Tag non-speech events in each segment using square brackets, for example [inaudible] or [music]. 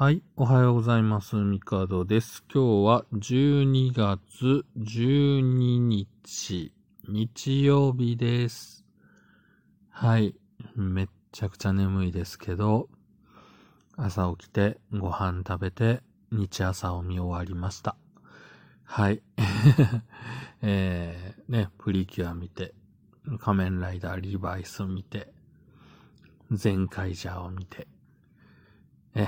はい、おはようございます。ミカドです。今日は12月12日、日曜日です。はい、めっちゃくちゃ眠いですけど、朝起きてご飯食べて日朝を見終わりました。はい。[laughs] えー、ね、プリキュア見て、仮面ライダーリバイス見て、全カイジャーを見て、え、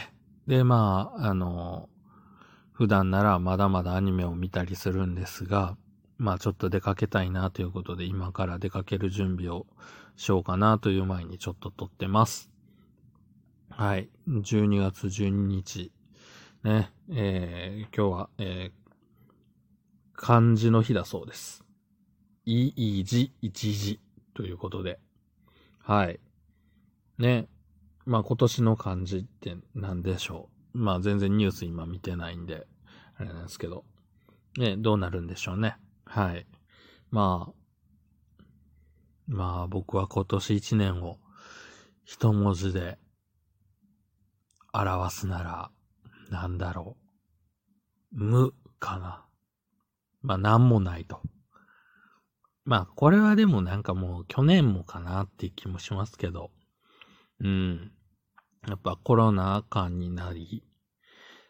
で、まあ、あの、普段ならまだまだアニメを見たりするんですが、まあちょっと出かけたいなということで今から出かける準備をしようかなという前にちょっと撮ってます。はい。12月12日。ね。えー、今日は、えー、漢字の日だそうです。いい字、一字ということで。はい。ね。まあ今年の漢字って何でしょう。まあ全然ニュース今見てないんで、あれなんですけど。ね、どうなるんでしょうね。はい。まあ、まあ僕は今年一年を一文字で表すなら、なんだろう。無かな。まあなんもないと。まあこれはでもなんかもう去年もかなって気もしますけど。うん。やっぱコロナ禍になり、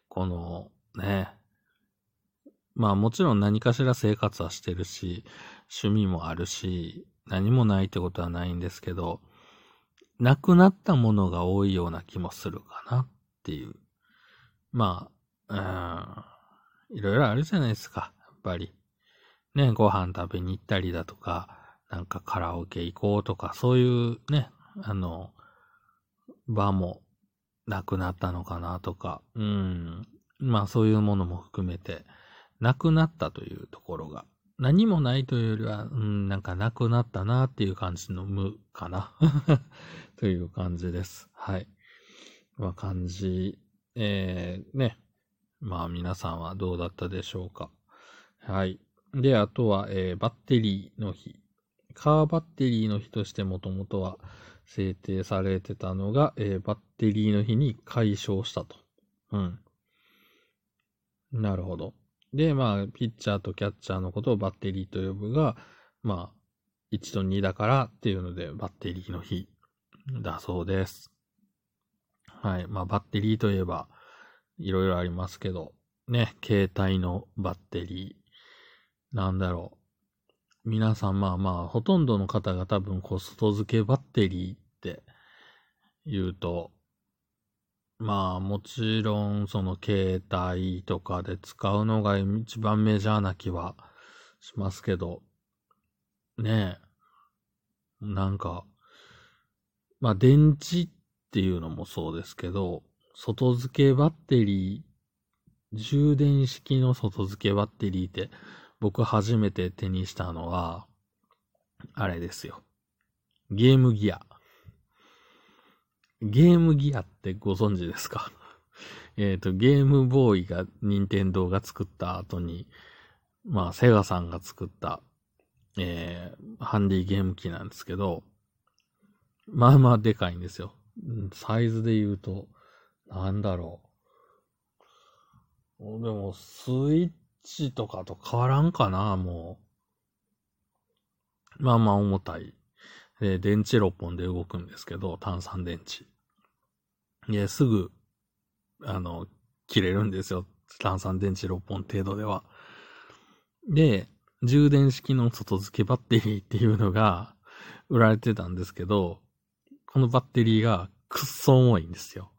このね、まあもちろん何かしら生活はしてるし、趣味もあるし、何もないってことはないんですけど、なくなったものが多いような気もするかなっていう。まあ、うん、いろいろあるじゃないですか、やっぱり。ね、ご飯食べに行ったりだとか、なんかカラオケ行こうとか、そういうね、あの、場もなくなったのかなとか、うん。まあそういうものも含めて、なくなったというところが、何もないというよりは、うん、なんかなくなったなっていう感じの無かな [laughs] という感じです。はい。まあ感じ、えー、ね。まあ皆さんはどうだったでしょうか。はい。で、あとは、えー、バッテリーの日。カーバッテリーの日としてもともとは、制定されてたのが、えー、バッテリーの日に解消したと。うん。なるほど。で、まあ、ピッチャーとキャッチャーのことをバッテリーと呼ぶが、まあ、1と2だからっていうので、バッテリーの日だそうです。はい。まあ、バッテリーといえば、いろいろありますけど、ね、携帯のバッテリー、なんだろう。皆さんまあまあ、ほとんどの方が多分こう、外付けバッテリーって言うと、まあもちろんその携帯とかで使うのが一番メジャーな気はしますけど、ねえ、なんか、まあ電池っていうのもそうですけど、外付けバッテリー、充電式の外付けバッテリーって僕初めて手にしたのは、あれですよ。ゲームギア。ゲームギアってご存知ですか？[laughs] えっと、ゲームボーイが、任天堂が作った後に、まあ、セガさんが作った、えー、ハンディゲーム機なんですけど、まあまあでかいんですよ。サイズで言うと、なんだろう。でも、スイッチとかと変わらんかな、もう。まあまあ重たい。で、電池6本で動くんですけど、炭酸電池。で、すぐ、あの、切れるんですよ。炭酸電池6本程度では。で、充電式の外付けバッテリーっていうのが売られてたんですけど、このバッテリーがくっそ重いんですよ。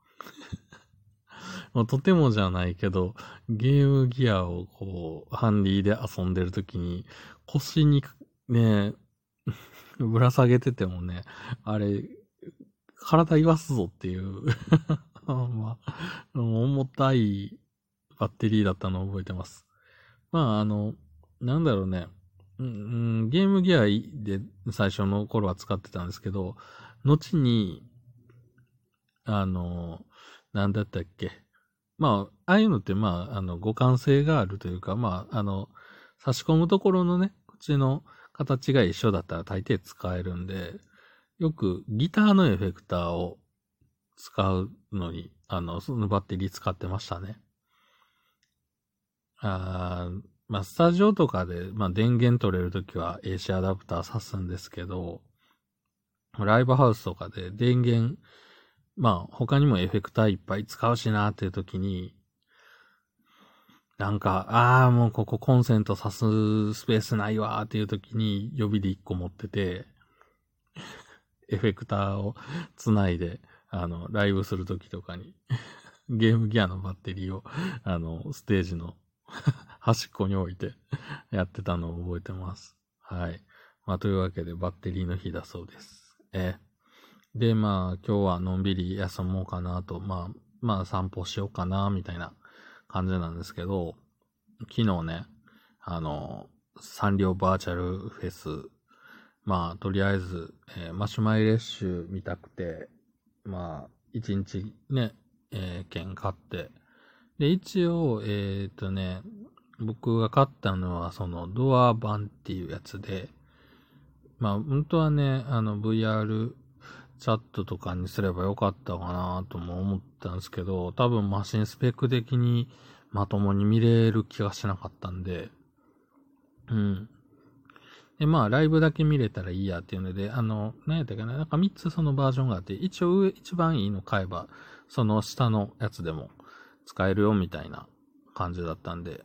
まあ、とてもじゃないけど、ゲームギアをこう、ハンディで遊んでるときに、腰にね、[laughs] ぶら下げててもね、あれ、体言わすぞっていう [laughs] まあ、重たいバッテリーだったのを覚えてます。まあ、あの、なんだろうね。うん、ゲームギアで最初の頃は使ってたんですけど、後に、あの、なんだったっけ？まあ、ああいうのって、まあ、あの、互換性があるというか、まあ、あの、差し込むところのね、口の形が一緒だったら大抵使えるんで、よくギターのエフェクターを使うのに、あの、そのバッテリー使ってましたね。あまあ、スタジオとかで、まあ、電源取れるときは AC アダプター挿すんですけど、ライブハウスとかで電源、まあ、他にもエフェクターいっぱい使うしなっていうときに、なんか、ああ、もうここコンセント挿すスペースないわーっていうときに予備で1個持ってて、エフェクターをつないで、あの、ライブするときとかにゲームギアのバッテリーを、あの、ステージの [laughs] 端っこに置いてやってたのを覚えてます。はい。まあ、というわけで、バッテリーの日だそうです。えで、まあ、今日はのんびり休もうかなと、まあ、まあ、散歩しようかな、みたいな感じなんですけど、昨日ね、あの、サンリオバーチャルフェス、まあ、とりあえず、えー、マシュマイレッシュ見たくて、まあ、一日ね、えー、券買って、で、一応、えっ、とね、僕が買ったのは、その、ドア版っていうやつで、まあ、本当はね、あの、VR チャットとかにすればよかったかなとも思ったんですけど、多分マシンスペック的にまともに見れる気がしなかったんで、うん。で、まあ、ライブだけ見れたらいいやっていうので、あの、何やったかな、なんか3つそのバージョンがあって、一応上、一番いいの買えば、その下のやつでも使えるよみたいな感じだったんで、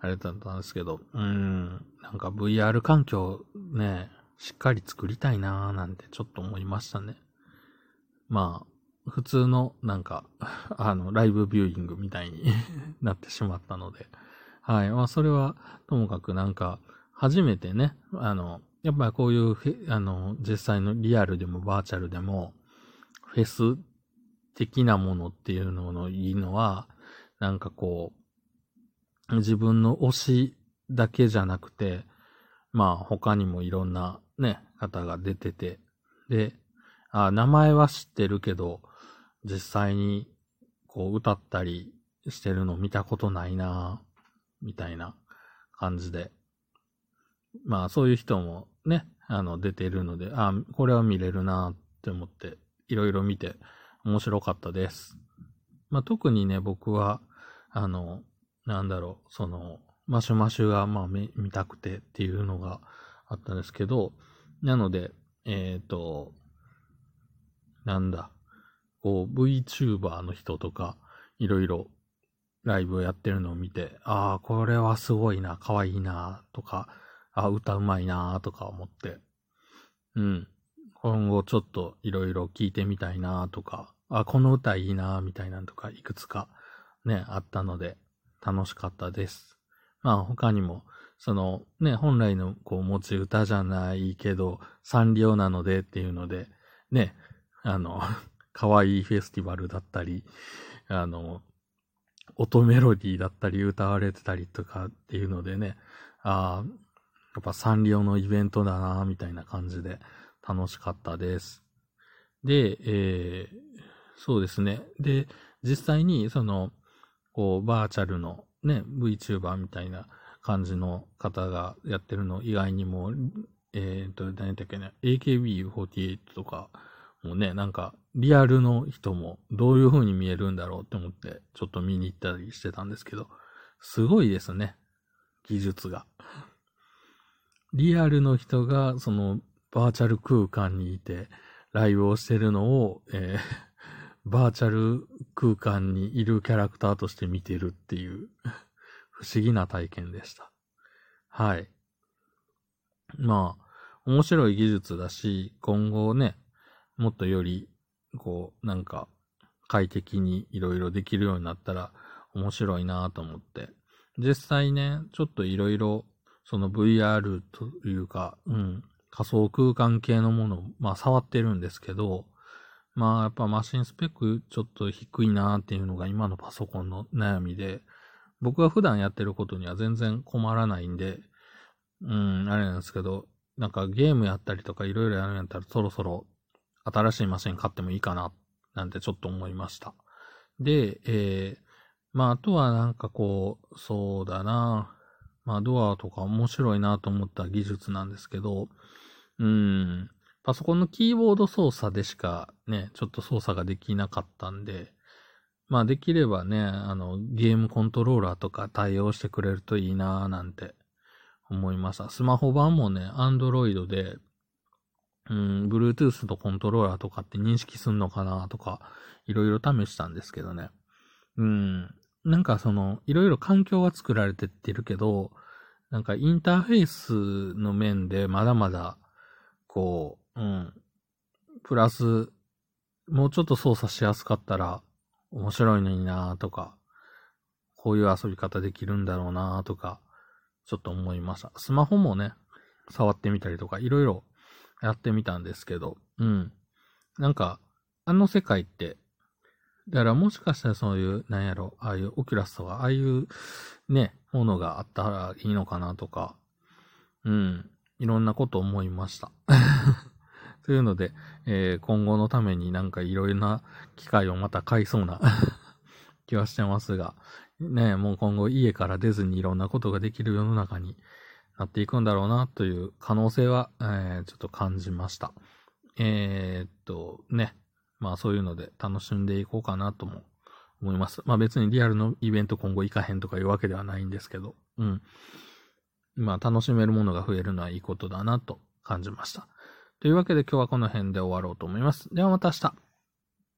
あれだったんですけど、うん、なんか VR 環境ね、しっかり作りたいなーなんてちょっと思いましたね。まあ、普通のなんか、[laughs] あの、ライブビューイングみたいに [laughs] なってしまったので、はい。まあ、それはともかくなんか、初めてね、あの、やっぱりこういう、あの、実際のリアルでもバーチャルでも、フェス的なものっていうののいいのは、なんかこう、自分の推しだけじゃなくて、まあ他にもいろんなね、方が出てて、で、あ名前は知ってるけど、実際にこう歌ったりしてるの見たことないなみたいな感じで、まあそういう人もね、あの出てるので、あ、これは見れるなって思って、いろいろ見て面白かったです。まあ特にね、僕は、あの、なんだろう、その、マシュマシュがまあ見たくてっていうのがあったんですけど、なので、えっ、ー、と、なんだ、こう VTuber の人とか、いろいろライブをやってるのを見て、ああ、これはすごいな、可愛いな、とか、ああ、歌うまいなとか思って、うん。今後ちょっといろいろ聞いてみたいなとか、あ、この歌いいなみたいなのとかいくつかね、あったので楽しかったです。まあ他にも、そのね、本来のこう持ち歌じゃないけど、サンリオなのでっていうので、ね、あの、[laughs] 可愛いフェスティバルだったり、あの、音メロディーだったり歌われてたりとかっていうのでね、ああ、やっぱサンリオのイベントだな、みたいな感じで楽しかったです。で、えー、そうですね。で、実際にその、こう、バーチャルのね、VTuber みたいな感じの方がやってるの以外にも、えっ、ー、と、何だっけね、AKB48 とかもうね、なんか、リアルの人もどういう風に見えるんだろうって思って、ちょっと見に行ったりしてたんですけど、すごいですね。技術が。リアルの人が、その、バーチャル空間にいて、ライブをしてるのを、えー、バーチャル空間にいるキャラクターとして見てるっていう不思議な体験でした。はい。まあ、面白い技術だし、今後ね、もっとより、こう、なんか、快適にいろいろできるようになったら面白いなと思って。実際ね、ちょっといろいろその VR というか、うん、仮想空間系のものを、まあ触ってるんですけど、まあやっぱマシンスペックちょっと低いなっていうのが今のパソコンの悩みで、僕が普段やってることには全然困らないんで、うん、あれなんですけど、なんかゲームやったりとかいろいろやるんやったらそろそろ新しいマシン買ってもいいかな、なんてちょっと思いました。で、えー、まああとはなんかこう、そうだなまあドアとか面白いなと思った技術なんですけど、うん、パソコンのキーボード操作でしかね、ちょっと操作ができなかったんで、まあできればね、あの、ゲームコントローラーとか対応してくれるといいなぁなんて思いました。スマホ版もね、アンドロイドで、うん、Bluetooth とコントローラーとかって認識すんのかなとか、いろいろ試したんですけどね。うん、なんかその、いろいろ環境は作られてってるけど、なんかインターフェースの面でまだまだ、こう、うん。プラス、もうちょっと操作しやすかったら面白いのになとか、こういう遊び方できるんだろうなとか、ちょっと思いました。スマホもね、触ってみたりとか、いろいろやってみたんですけど、うん。なんか、あの世界って、だからもしかしたらそういう、なんやろ、ああいうオキュラスとか、ああいうね、ものがあったらいいのかなとか、うん、いろんなこと思いました。[laughs] というので、えー、今後のためになんかいろいろな機会をまた買いそうな [laughs] 気はしてますが、ね、もう今後家から出ずにいろんなことができる世の中になっていくんだろうなという可能性は、えー、ちょっと感じました。えー、っと、ね、まあそういうので楽しんでいこうかなとも思います。まあ別にリアルのイベント今後行かへんとかいうわけではないんですけど、うん。まあ楽しめるものが増えるのはいいことだなと感じました。というわけで今日はこの辺で終わろうと思います。ではまた明日。